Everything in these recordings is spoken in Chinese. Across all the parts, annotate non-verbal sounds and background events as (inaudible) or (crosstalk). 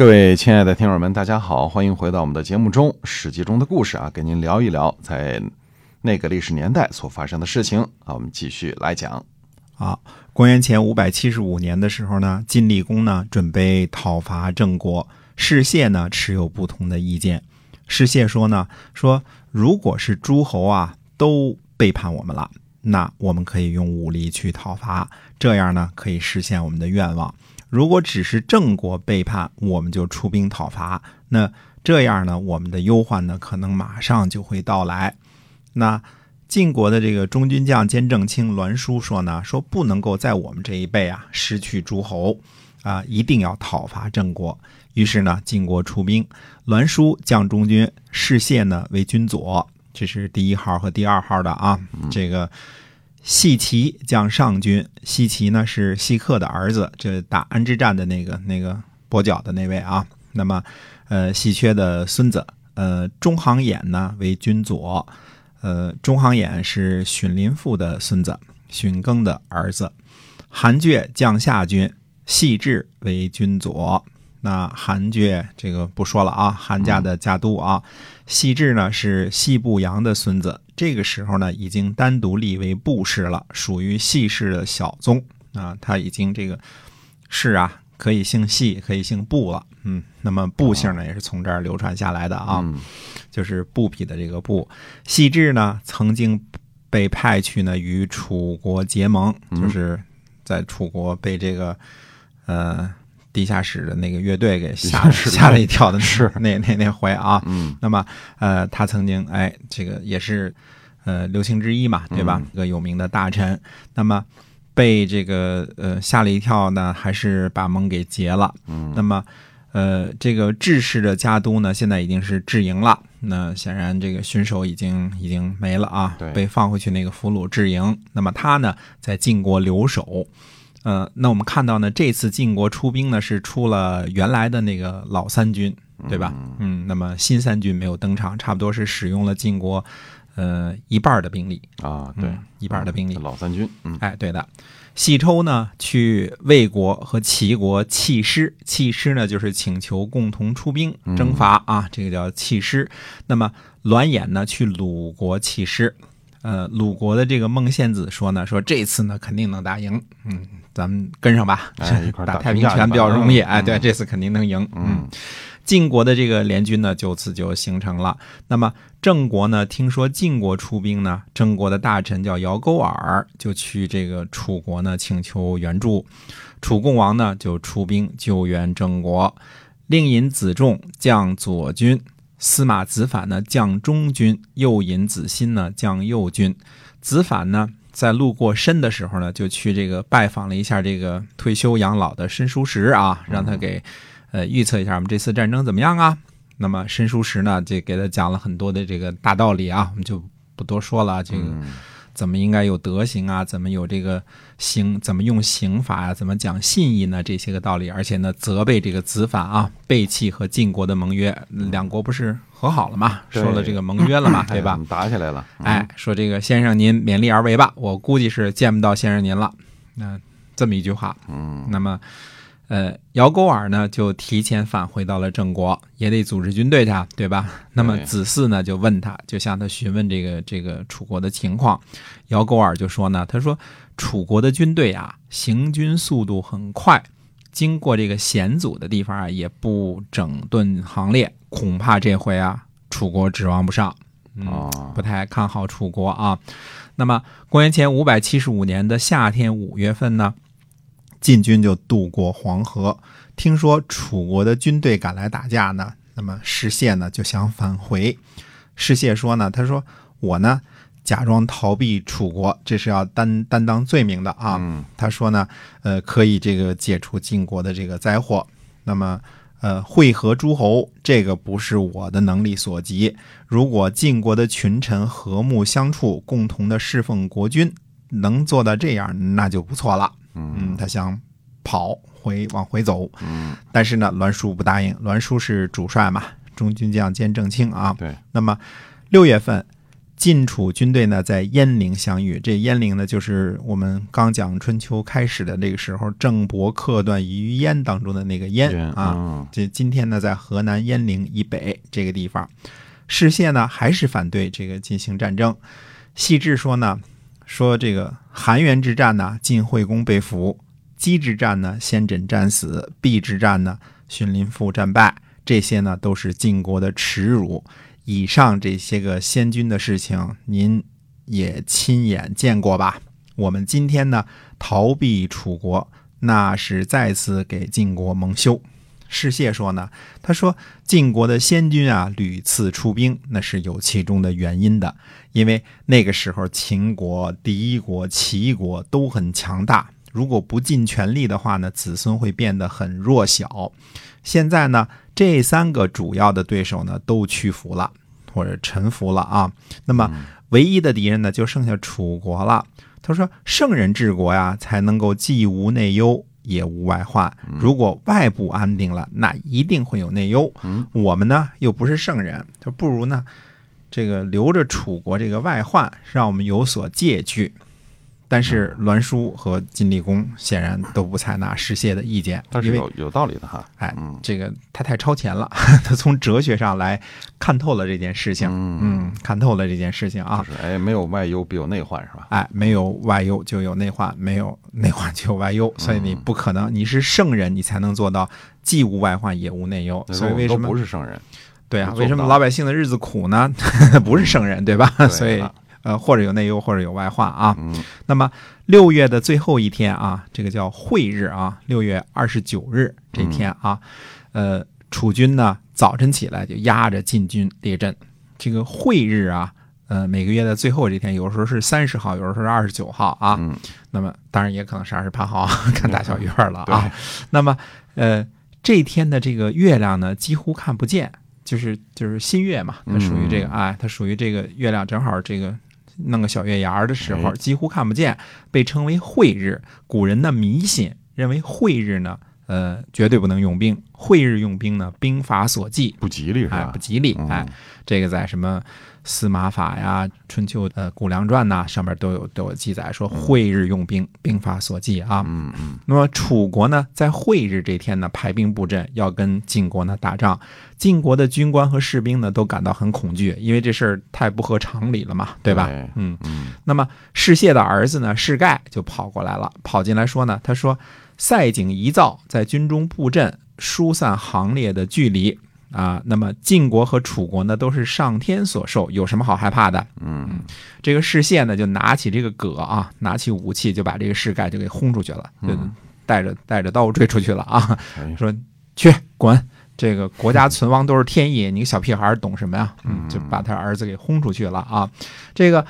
各位亲爱的听友们，大家好，欢迎回到我们的节目中，《史记》中的故事啊，跟您聊一聊在那个历史年代所发生的事情啊。我们继续来讲啊。公元前五百七十五年的时候呢，晋厉公呢准备讨伐郑国，士燮呢持有不同的意见。士燮说呢，说如果是诸侯啊都背叛我们了，那我们可以用武力去讨伐，这样呢可以实现我们的愿望。如果只是郑国背叛，我们就出兵讨伐。那这样呢，我们的忧患呢，可能马上就会到来。那晋国的这个中军将兼正卿栾书说呢，说不能够在我们这一辈啊失去诸侯啊，一定要讨伐郑国。于是呢，晋国出兵，栾书将中军，士燮呢为军佐，这是第一号和第二号的啊，这个。细齐将上军，细齐呢是细克的儿子，这打安之战的那个那个跛脚的那位啊。那么，呃，细缺的孙子，呃，中行衍呢为君佐，呃，中行衍是荀林父的孙子，荀庚的儿子。韩厥将下军，细致为君佐。那韩厥这个不说了啊，韩家的家督啊。细致呢是细部阳的孙子。这个时候呢，已经单独立为部氏了，属于系氏的小宗啊。他已经这个氏啊，可以姓系，可以姓部了。嗯，那么部姓呢，也是从这儿流传下来的啊，就是布匹的这个布。细致呢，曾经被派去呢与楚国结盟，就是在楚国被这个呃。地下室的那个乐队给吓吓了一跳的是那那那回啊，嗯，那么呃，他曾经哎，这个也是呃刘姓之一嘛，对吧？一个有名的大臣，那么被这个呃吓了一跳呢，还是把盟给结了。嗯，那么呃，这个智氏的家督呢，现在已经是智营了。那显然这个巡守已经已经没了啊，被放回去那个俘虏智营。那么他呢，在晋国留守。呃，那我们看到呢，这次晋国出兵呢是出了原来的那个老三军，对吧？嗯，那么新三军没有登场，差不多是使用了晋国呃一半的兵力啊，对，一半的兵力。老三军，嗯，哎，对的。细抽呢去魏国和齐国弃师，弃师呢就是请求共同出兵征伐啊，这个叫弃师。那么栾衍呢去鲁国弃师，呃，鲁国的这个孟献子说呢，说这次呢肯定能打赢，嗯。咱们跟上吧，打太平拳比较容易。哎，对，这次肯定能赢。嗯，晋国的这个联军呢，就此就形成了。那么郑国呢，听说晋国出兵呢，郑国的大臣叫姚勾尔，就去这个楚国呢请求援助。楚共王呢就出兵救援郑国，令尹子重将左军，司马子反呢将中军，右尹子欣呢将右军。子反呢。在路过申的时候呢，就去这个拜访了一下这个退休养老的申叔时啊，让他给呃预测一下我们这次战争怎么样啊。那么申叔时呢，就给他讲了很多的这个大道理啊，我们就不多说了。这个。怎么应该有德行啊？怎么有这个刑？怎么用刑法啊？怎么讲信义呢？这些个道理，而且呢，责备这个子反啊，背弃和晋国的盟约，两国不是和好了吗？说了这个盟约了嘛，对吧？打起来了。哎，说这个先生您勉力而为吧，我估计是见不到先生您了。那这么一句话，嗯，那么。呃，姚勾尔呢就提前返回到了郑国，也得组织军队去，对吧？那么子嗣呢就问他，就向他询问这个这个楚国的情况。姚勾尔就说呢，他说楚国的军队啊，行军速度很快，经过这个险阻的地方啊，也不整顿行列，恐怕这回啊，楚国指望不上，嗯，不太看好楚国啊。那么公元前五百七十五年的夏天五月份呢？晋军就渡过黄河，听说楚国的军队赶来打架呢，那么士燮呢就想返回。士燮说呢，他说我呢假装逃避楚国，这是要担担当罪名的啊。他说呢，呃，可以这个解除晋国的这个灾祸。那么，呃，会合诸侯，这个不是我的能力所及。如果晋国的群臣和睦相处，共同的侍奉国君，能做到这样，那就不错了。嗯，他想跑回往回走，嗯，但是呢，栾书不答应。栾书是主帅嘛，中军将兼正卿啊。对。那么六月份，晋楚军队呢在鄢陵相遇。这鄢陵呢，就是我们刚讲春秋开始的那个时候，郑伯克段于鄢当中的那个鄢啊。嗯这今天呢，在河南鄢陵以北这个地方，士燮呢还是反对这个进行战争。细致说呢，说这个韩元之战呢，晋惠公被俘；姬之战呢，先轸战死；毕之战呢，荀林父战败。这些呢，都是晋国的耻辱。以上这些个先君的事情，您也亲眼见过吧？我们今天呢，逃避楚国，那是再次给晋国蒙羞。士谢说呢，他说晋国的先君啊，屡次出兵，那是有其中的原因的。因为那个时候秦国、敌国、齐国都很强大，如果不尽全力的话呢，子孙会变得很弱小。现在呢，这三个主要的对手呢都屈服了或者臣服了啊，那么唯一的敌人呢就剩下楚国了。他说：“圣人治国呀，才能够既无内忧。”也无外患。如果外部安定了，那一定会有内忧。嗯我们呢又不是圣人，就不如呢，这个留着楚国这个外患，让我们有所戒惧。但是栾书和晋厉公显然都不采纳士燮的意见，但是有有道理的哈。哎嗯，这个他太超前了，(laughs) 他从哲学上来看透了这件事情，嗯嗯，看透了这件事情啊就。是哎，没有外忧必有内患是吧？哎，没有外忧就有内患，没有内患就有外忧，所以你嗯不可能，你是圣人，你才能做到既无外患也无内忧。所以为什么不是圣人？对啊？为什么老百姓的日子苦呢？(laughs) 不是圣人，对吧？所以了呃，或者有内忧，或者有外患啊。嗯那么六月的最后一天啊，这个叫会日啊，六月二十九日这天啊，呃，楚军呢早晨起来就压着晋军列阵。这个会日啊，呃，每个月的最后这天，有时候是三十号，有时候是二十九号啊。嗯，那么当然也可能是二十八号，看大小月了对啊。那么呃，这天的这个月亮呢，几乎看不见，就是就是新月嘛，它属于这个嗯哎，它属于这个月亮正好这个弄个小月牙儿的时候，哎几乎看不见，被称为晦日。古人的迷信认为晦日呢，呃，绝对不能用兵，会日用兵呢，兵法所忌，不吉利是哎，吧不？吉利，嗯哎，这个在什么司马法呀、春秋呃谷梁传呐上面都有都有记载，说会日用兵，兵法所忌啊。嗯嗯那么楚国呢，在会日这天呢，排兵布阵，要跟晋国呢打仗。晋国的军官和士兵呢，都感到很恐惧，因为这事儿太不合常理了嘛，对吧？对嗯。嗯那么士燮的儿子呢，士盖就跑过来了，跑进来说呢，他说赛景遗造在军中布阵，疏散行列的距离啊。那么晋国和楚国呢，都是上天所授，有什么好害怕的？嗯这个士燮呢，就拿起这个戈啊，拿起武器，就把这个士盖就给轰出去了，就嗯带着带着刀追出去了啊。哎说去滚！这个国家存亡都是天意，你个小屁孩儿懂什么呀？嗯，就把他儿子给轰出去了啊。这个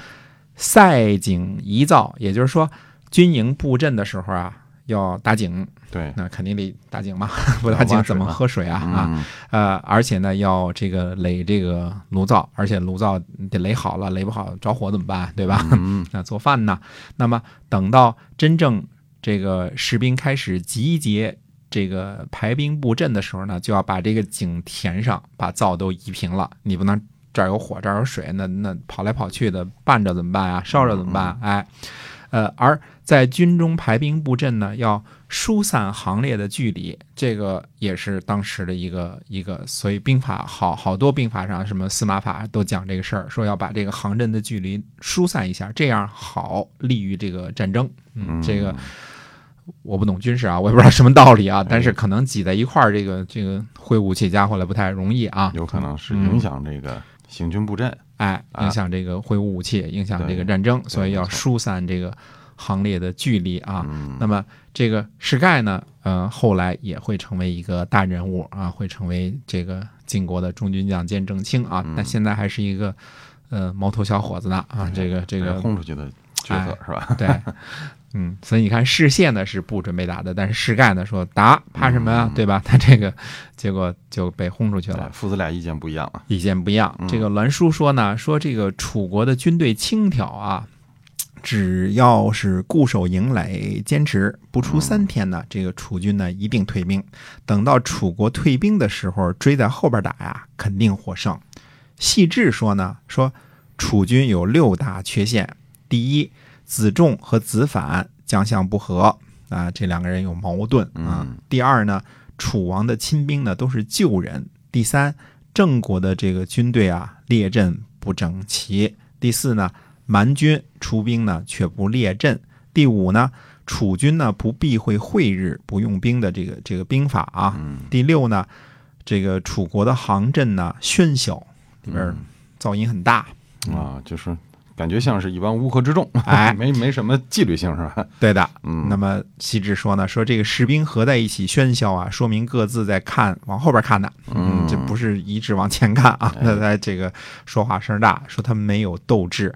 赛井遗造，也就是说，军营布阵的时候啊，要打井，对那肯定得打井嘛，(laughs) 不打井怎么喝水啊？啊，嗯呃，而且呢，要这个垒这个炉灶，而且炉灶得垒好了，垒不好着火怎么办？对吧？嗯 (laughs) 那做饭呢？那么等到真正这个士兵开始集结、这个排兵布阵的时候呢，就要把这个井填上，把灶都移平了。你不能这儿有火，这儿有水，那那跑来跑去的，拌着怎么办啊？烧着怎么办？哎，呃，而在军中排兵布阵呢，要疏散行列的距离，这个也是当时的一个一个，所以兵法好好多兵法上，什么司马法都讲这个事儿，说要把这个行阵的距离疏散一下，这样好利于这个战争。嗯，这个我不懂军事啊，我也不知道什么道理啊，但是可能挤在一块儿，这个这个挥武器家伙来不太容易啊。有可能是嗯影响这个行军布阵。哎，啊影响这个挥舞武器，影响这个战争，所以要疏散这个行列的距离啊。嗯那么这个士盖呢，呃，后来也会成为一个大人物啊，会成为这个晋国的中军将兼正卿啊。嗯但现在还是一个呃毛头小伙子呢啊，这个这个轰出去的角色哎是吧？对，(laughs) 嗯，所以你看士燮呢是不准备打的，但是士盖呢说打怕什么呀，嗯对吧？(laughs) 他这个结果就被轰出去了哎。父子俩意见不一样啊。意见不一样。嗯这个栾书说呢，说这个楚国的军队轻佻啊，只要是固守营垒，坚持不出三天呢，这个楚军呢一定退兵。等到楚国退兵的时候，追在后边打呀，肯定获胜。细致说呢，说楚军有六大缺陷：第一，子仲和子反将相不和啊，这两个人有矛盾啊。嗯第二呢，楚王的亲兵呢都是旧人。第三，郑国的这个军队啊列阵不整齐。第四呢，蛮军出兵呢却不列阵。第五呢，楚军呢不避讳会日，不用兵的这个这个兵法啊。嗯第六呢，这个楚国的行阵呢喧嚣，里嗯边噪音很大。啊，就是感觉像是一帮乌合之众，(laughs) 哎。(laughs) 没没什么纪律性是吧？对的，嗯，那么西智说呢，说这个士兵合在一起喧嚣啊，说明各自在看往后边看的，嗯。这不是一致往前看啊，哎。那 (laughs) 在这个说话声大，说他们没有斗志。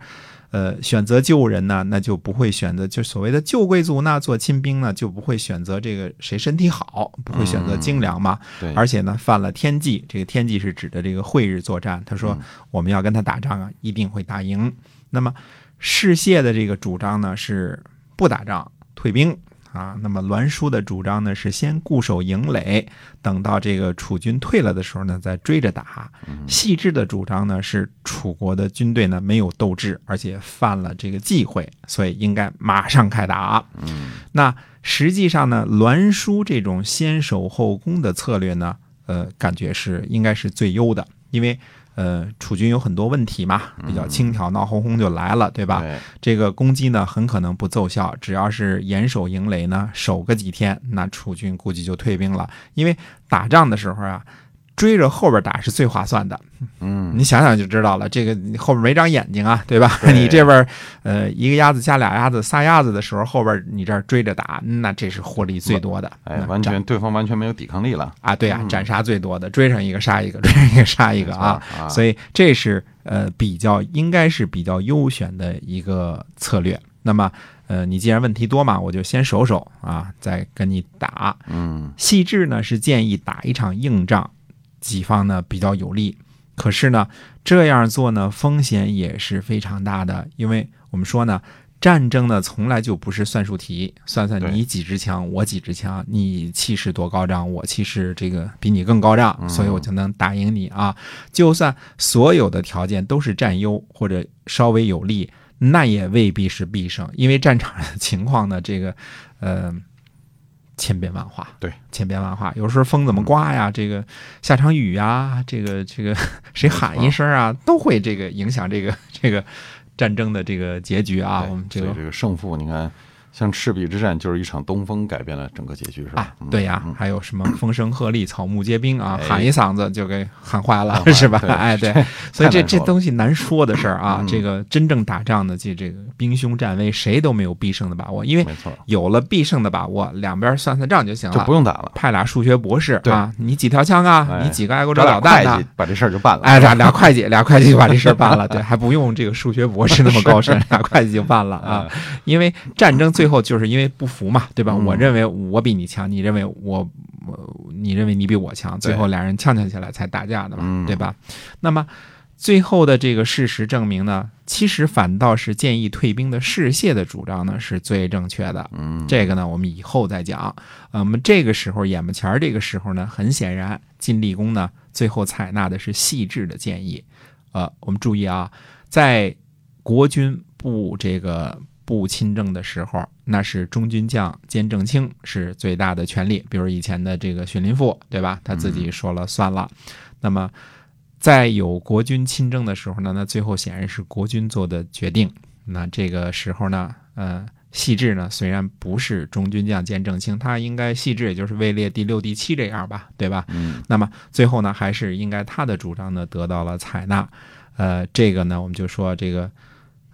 呃，选择旧人呢，那就不会选择就所谓的旧贵族呢做亲兵呢，就不会选择这个谁身体好，不会选择精良嘛。对，而且呢，犯了天忌，这个天忌是指的这个会日作战。他说嗯我们要跟他打仗啊，一定会打赢。那么士燮的这个主张呢是不打仗，退兵啊。那么栾书的主张呢是先固守营垒，等到这个楚军退了的时候呢再追着打。细致的主张呢是楚国的军队呢没有斗志，而且犯了这个忌讳，所以应该马上开打。嗯那实际上呢，栾书这种先守后攻的策略呢，呃，感觉是应该是最优的，因为呃，楚军有很多问题嘛，比较轻佻，闹哄哄就来了，对吧？对这个攻击呢，很可能不奏效，只要是严守营垒呢，守个几天，那楚军估计就退兵了，因为打仗的时候啊。追着后边打是最划算的，嗯你想想就知道了。这个你后边没长眼睛啊，对吧？对 (laughs) 你这边呃一个鸭子加俩鸭子仨鸭子的时候，后边你这儿追着打，那这是获利最多的。哎，完全对方完全没有抵抗力了，啊，对啊，嗯斩杀最多的，追上一个杀一个，(laughs) 追上一个杀一个啊。啊，所以这是呃比较应该是比较优选的一个策略。那么呃，你既然问题多嘛，我就先守守啊，再跟你打。嗯细致呢是建议打一场硬仗，己方呢比较有利。可是呢，这样做呢风险也是非常大的，因为我们说呢，战争呢从来就不是算术题，算算你几支枪，我几支枪，你气势多高涨，我气势这个比你更高涨，嗯所以我就能打赢你啊。就算所有的条件都是占优或者稍微有利，那也未必是必胜，因为战场上的情况呢，这个呃千变万化。对，千变万化，有时候风怎么刮呀，这个下场雨呀，(laughs) 这个这个 (laughs) 谁喊一声啊，都会这个影响这个这个战争的这个结局啊。我们这个这个胜负，你看，像赤壁之战就是一场东风改变了整个结局，是吧对呀嗯，还有什么风声鹤唳，草木皆兵啊，哎喊一嗓子就给喊坏了 (laughs) 是吧？对哎，对，所以这这东西难说的事儿啊嗯。这个真正打仗的，这这个兵凶战危，谁都没有必胜的把握，因为有了必胜的把握，两边算算账就行了就不。用打了，派俩数学博士啊，你几条枪啊？哎你几个爱国者找俩导弹呢？把这事儿就办了。哎，俩俩会计，俩会计就把这事儿办了，对，还不用这个数学博士那么高深，(laughs) 俩会计就办了啊。因为战争最后就是因为不服嘛，对吧？嗯我认为我比你强，你认为我我你认为你比我强，最后俩人呛呛起来才打架的嘛，嗯对吧？那么最后的这个事实证明呢，其实反倒是建议退兵的士燮的主张呢是最正确的。嗯，这个呢，我们以后再讲。呃，我们这个时候眼巴前儿这个时候呢，很显然，晋厉公呢最后采纳的是细致的建议。呃，我们注意啊，在国军不这个不亲政的时候，那是中军将兼正卿是最大的权力，比如以前的这个荀林父，对吧？他自己说了算了。那么，在有国君亲政的时候呢，那最后显然是国君做的决定。那这个时候呢，呃，细致呢虽然不是中军将兼正卿，他应该细致也就是位列第六、第七这样吧，对吧？嗯那么最后呢，还是应该他的主张呢得到了采纳。呃，这个呢，我们就说这个，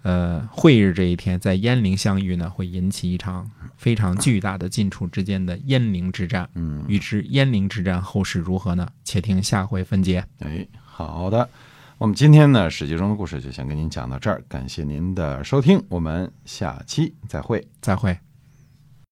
呃，会日这一天在鄢陵相遇呢，会引起一场非常巨大的晋楚之间的鄢陵之战。嗯，预知鄢陵之战后事如何呢？且听下回分解。哎，好的。我们今天呢，史记中的故事就先跟您讲到这儿，感谢您的收听，我们下期再会。再会。